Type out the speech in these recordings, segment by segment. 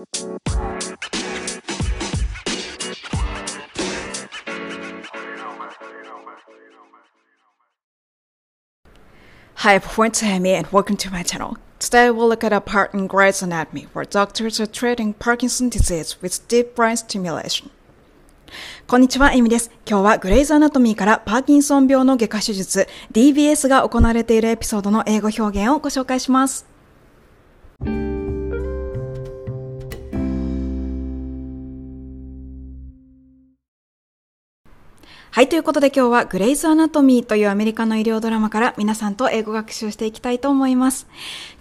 Hi everyone, it's Amy and welcome to my channel. Today we'll look at a part in Grey's Anatomy where doctors are treating Parkinson's disease with deep brain stimulation. こんにちは、エミです。今日はグレイズアナトミーからパーキンソン病の外科手術 DBS が行われているエピソードの英語表現をご紹介します。はい、ということで今日はグレイズ・アナトミーというアメリカの医療ドラマから皆さんと英語学習していきたいと思います。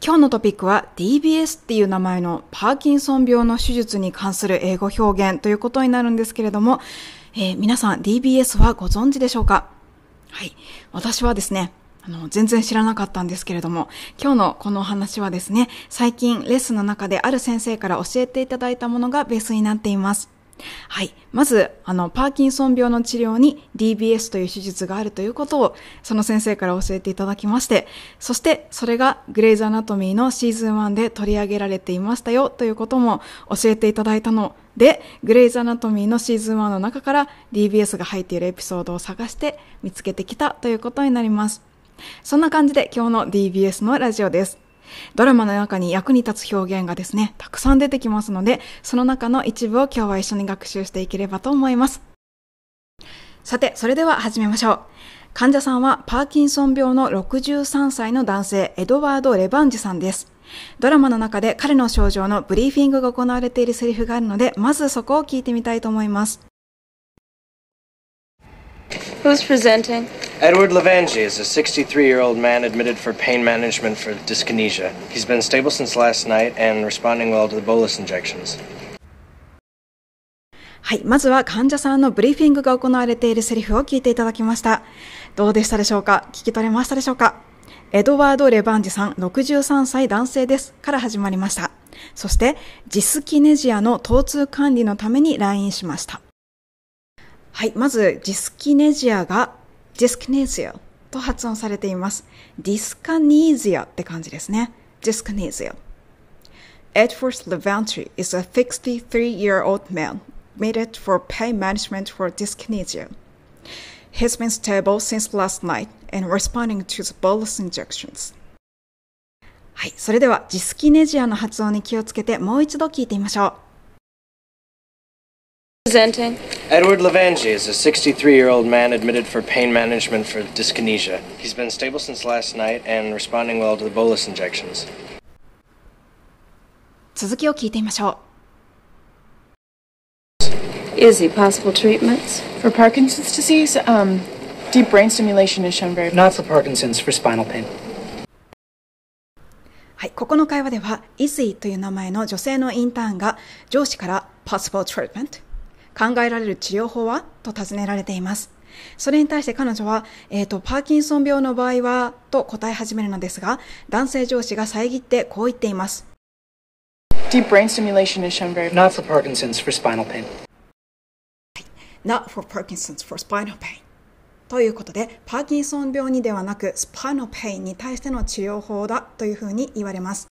今日のトピックは DBS っていう名前のパーキンソン病の手術に関する英語表現ということになるんですけれども、えー、皆さん DBS はご存知でしょうか？はい。私はですね、あの、全然知らなかったんですけれども、今日のこのお話はですね、最近レッスンの中である先生から教えていただいたものがベースになっています。はい。まず、あの、パーキンソン病の治療に DBS という手術があるということを、その先生から教えていただきまして、そして、それがグレイズアナトミーのシーズン1で取り上げられていましたよということも教えていただいたので、グレイズアナトミーのシーズン1の中から DBS が入っているエピソードを探して見つけてきたということになります。そんな感じで今日の DBS のラジオです。ドラマの中に役に立つ表現がですね、たくさん出てきますので、その中の一部を今日は一緒に学習していければと思います。さて、それでは始めましょう。患者さんはパーキンソン病の63歳の男性、エドワード・レバンジさんです。ドラマの中で彼の症状のブリーフィングが行われているセリフがあるので、まずそこを聞いてみたいと思います。Who's presenting? Edward Levangi is a 63 year old man admitted for pain management for dyskinesia. He's been stable since last night and responding well to the bolus injections. はい。まずは患者さんのブリーフィングが行われているセリフを聞いていただきました。どうでしたでしょうか聞き取れましたでしょうかエドワード・レバンジさん、63歳男性です。から始まりました。そして、ジスキネジアの疼痛管理のために来院しました。はい。まず、ジスキネジアがディスキネジアと発音されています。ディスカニーズアって感じですね。ディスカニーズア。Edward Levantry is a 63-year-old man needed for pain management for dyskinesia. He's been stable since last night and responding to the bolus injections. はい。それでは、ジスキネジアの発音に気をつけてもう一度聞いてみましょう。Presenting. Edward Levangi is a 63 year old man admitted for pain management for dyskinesia. He's been stable since last night and responding well to the bolus injections. 続きを聞いてみましょう。Is he possible treatments? For Parkinson's disease, um, deep brain stimulation is shown very Not for Parkinson's, for spinal pain. はい、ここの会話では、イズイという名前の女性のインターンが上司から possible treatment 考えられる治療法は？と尋ねられています。それに対して彼女は、えっ、ー、と、パーキンソン病の場合は、と答え始めるのですが、男性上司が遮ってこう言っています。Deep brain stimulation is shown very Not for Parkinson's, for spinal pain. Not for Parkinson's, for spinal pain. ということで、パーキンソン病にではなく、スパイノペインに対しての治療法だというふうに言われます。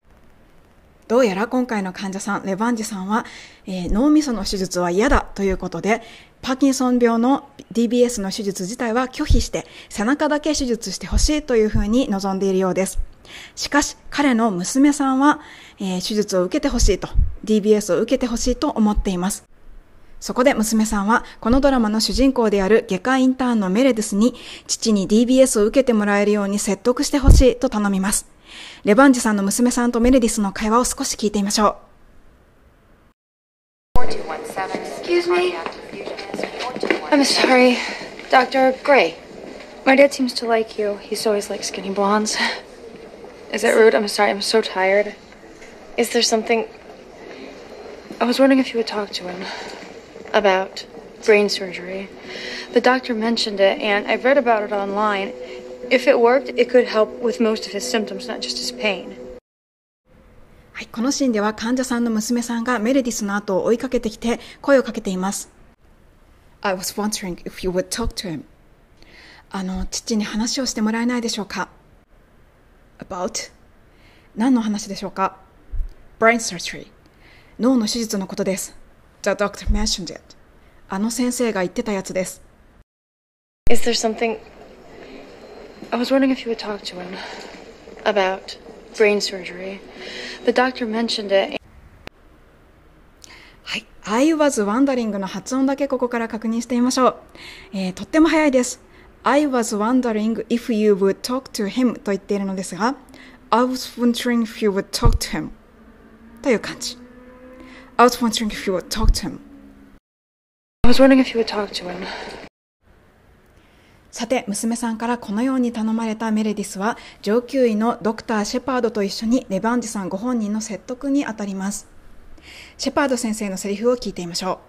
どうやら今回の患者さん、レバンジさんは、えー、脳みその手術は嫌だということで、パーキンソン病の DBS の手術自体は拒否して、背中だけ手術してほしいというふうに望んでいるようです。しかし、彼の娘さんは、えー、手術を受けてほしいと、DBS を受けてほしいと思っています。そこで娘さんは、このドラマの主人公である外科インターンのメレデスに、父に DBS を受けてもらえるように説得してほしいと頼みます。レバンジさんの娘さんとメレディスの会話を少し聞いてみましょう。Excuse me? I'm sorry, Dr. Gray. My dad seems to like you. He's always liked skinny blondes. Is that rude? I'm sorry, I'm so tired. Is there something. I was wondering if you would talk to him about brain surgery. The doctor mentioned it, and I've read about it online. If it worked, it could help with most of his symptoms, not just his pain. はい、このシーンでは患者さんの娘さんがメレディスの後を追いかけてきて声をかけています。I was wondering if you would talk to him. あの、父に話をしてもらえないでしょうか ?about? 何の話でしょうか ?brain surgery. 脳の手術のことです。The doctor mentioned it. あの先生が言ってたやつです。Is there something. I was wondering if you would talk to him about brain surgery. The doctor mentioned it. はい。I was wondering の発音だけここから確認してみましょう。えーとっても早いです。I was wondering if you would talk to him と言っているのですが、I was wondering if you would talk to him という感じ。I was wondering if you would talk to him. I was wondering if you would talk to him. さて、娘さんからこのように頼まれたメレディスは、上級医のドクター・シェパードと一緒にレバンジさんご本人の説得にあたります。シェパード先生のセリフを聞いてみましょ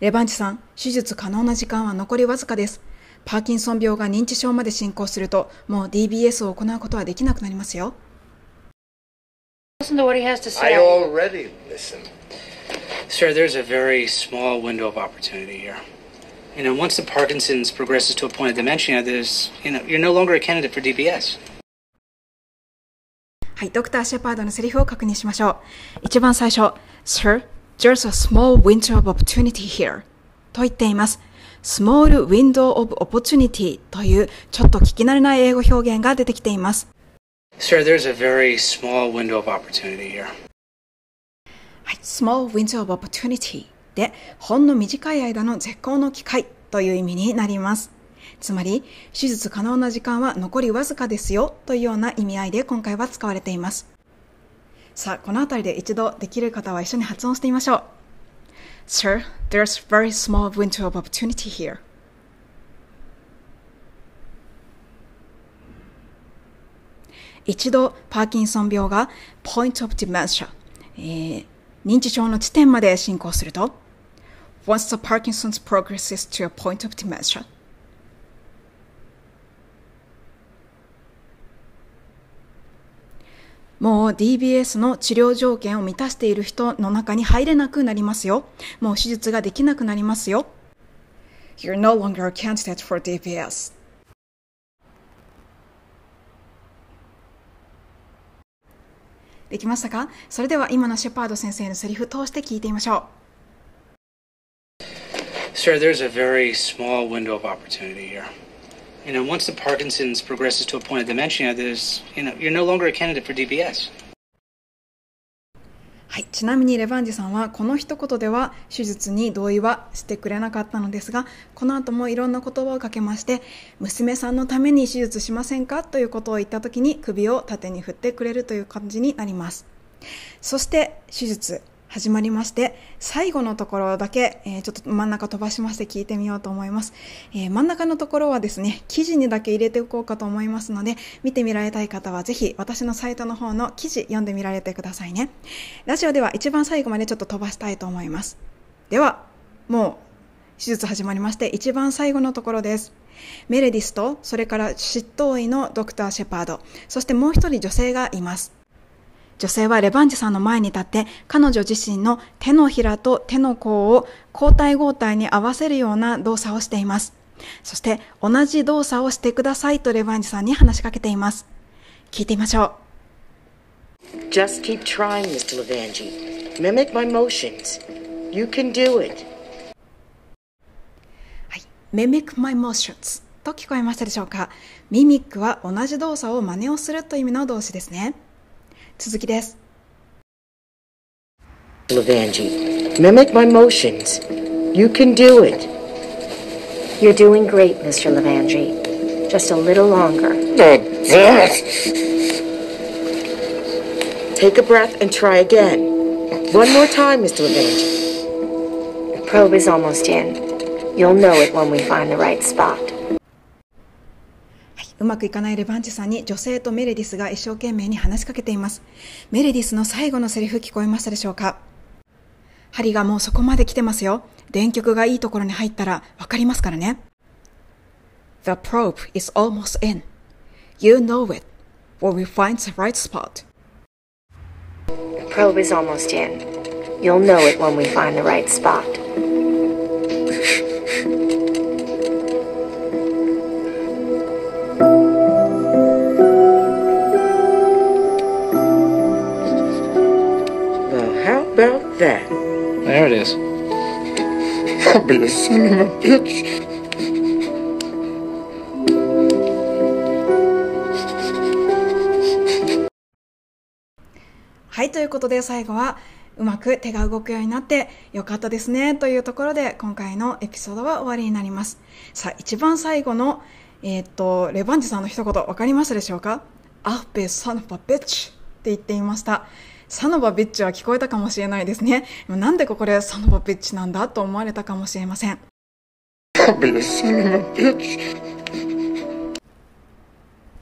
う。レバンジさん、手術可能な時間は残りわずかです。パーキンソン病が認知症まで進行すると、もう DBS を行うことはできなくなりますよ。Listen to what he has to say. I already listen. Sir, there's a very small window of opportunity here. You know, once the Parkinson's progresses to a point of dementia, there's, you know, you're no longer a candidate for DBS. はい、ドクター・シェパードのセリフを確認しましょう。一番最初、Sir, there's a small window of opportunity here と言っています。small window of opportunity というちょっと聞き慣れない英語表現が出てきています。 Sir, there's a very small window of opportunity here. はい、small window of opportunity で、ほんの短い間の絶好の機会という意味になります。つまり、手術可能な時間は残りわずかですよというような意味合いで今回は使われています。さあ、このあたりで一度できる方は一緒に発音してみましょう。Sir, there's very small window of opportunity here. 一度パーキンソン病が point of dementia、え認知症の地点まで進行すると once the Parkinson's progresses to a point of dementia もう DBS の治療条件を満たしている人の中に入れなくなりますよ。もう手術ができなくなりますよ。You're no longer a candidate for DBS. できましたかそれでは今のシェパード先生のセリフ通して聞いてみましょう。Sir, there's a very small window of opportunity here. You know, once the Parkinson's progresses to a point of dementia, there's, you know, you're no longer a candidate for DBS. はい。ちなみにレバンジさんはこの一言では手術に同意はしてくれなかったのですが、この後もいろんな言葉をかけまして、娘さんのために手術しませんかということを言った時に首を縦に振ってくれるという感じになります。そして手術始まりまして、最後のところだけ、えーちょっと真ん中飛ばしまして聞いてみようと思います、えー真ん中のところはですね、記事にだけ入れておこうかと思いますので、見てみられたい方はぜひ私のサイトの方の記事読んでみられてくださいね。ラジオでは一番最後までちょっと飛ばしたいと思います。では、もう手術始まりまして一番最後のところです。メレディスと、それから執刀医のドクター・シェパード、そしてもう一人女性がいます。女性はレバンジさんの前に立って彼女自身の手のひらと手の甲を交代交代に合わせるような動作をしています。そして同じ動作をしてくださいとレバンジさんに話しかけています。聞いてみましょう。Just keep trying, Mr. Levangi. Mimic my motions. You can do it. はい。mimic my motions と聞こえましたでしょうか？ミミックは同じ動作を真似をするという意味の動詞ですね。続きです。 Levangi. Mimic my motions. You can do it. You're doing great, Mr. Levangi. Just a little longer. Oh, damn it! Take a breath and try again. One more time, Mr. Levangi. The probe is almost in. You'll know it when we find the right spot. はい、うまくいかないレバンチさんに女性とメレディスが一生懸命に話しかけています。メレディスの最後のセリフ聞こえましたでしょうか針がもうそこまで来てますよ。電極がいいところに入ったらわかりますからね。The probe is almost in. You know it. When we find the right spot. The probe is almost in. You'll know it when we find the right spot. About that? There it is. I'll be a son of a bitch. はい、ということで最後はうまく手が動くようになってよかったですねというところで今回のエピソードは終わりになります。さあ、一番最後の、えーっと、レバンジさんの一言わかりましたでしょうか ?I'll be son of a bitch って言っていました。サノバビッチは聞こえたかもしれないですね。なんでここでサノバビッチなんだと思われたかもしれません。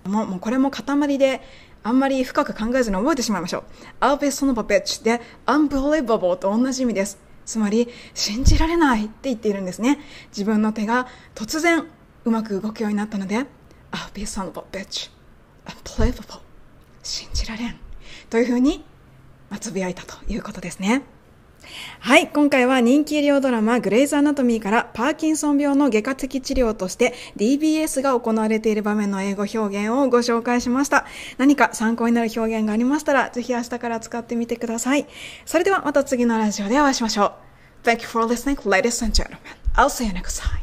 もうもうこれも塊であんまり深く考えずに覚えてしまいましょう。I'll be son of a bitch で unbelievable と同じ意味です。つまり、信じられないって言っているんですね。自分の手が突然うまく動くようになったので、I'll be son of a bitch. unbelievable. 信じられん。というふうに、まあ、つぶやいたということですね。はい、今回は人気医療ドラマ「グレイズ・アナトミー」からパーキンソン病の外科的治療として DBS が行われている場面の英語表現をご紹介しました。何か参考になる表現がありましたらぜひ明日から使ってみてください。それではまた次のラジオでお会いしましょう。Thank you for listening ladies and gentlemen. I'll see you next time.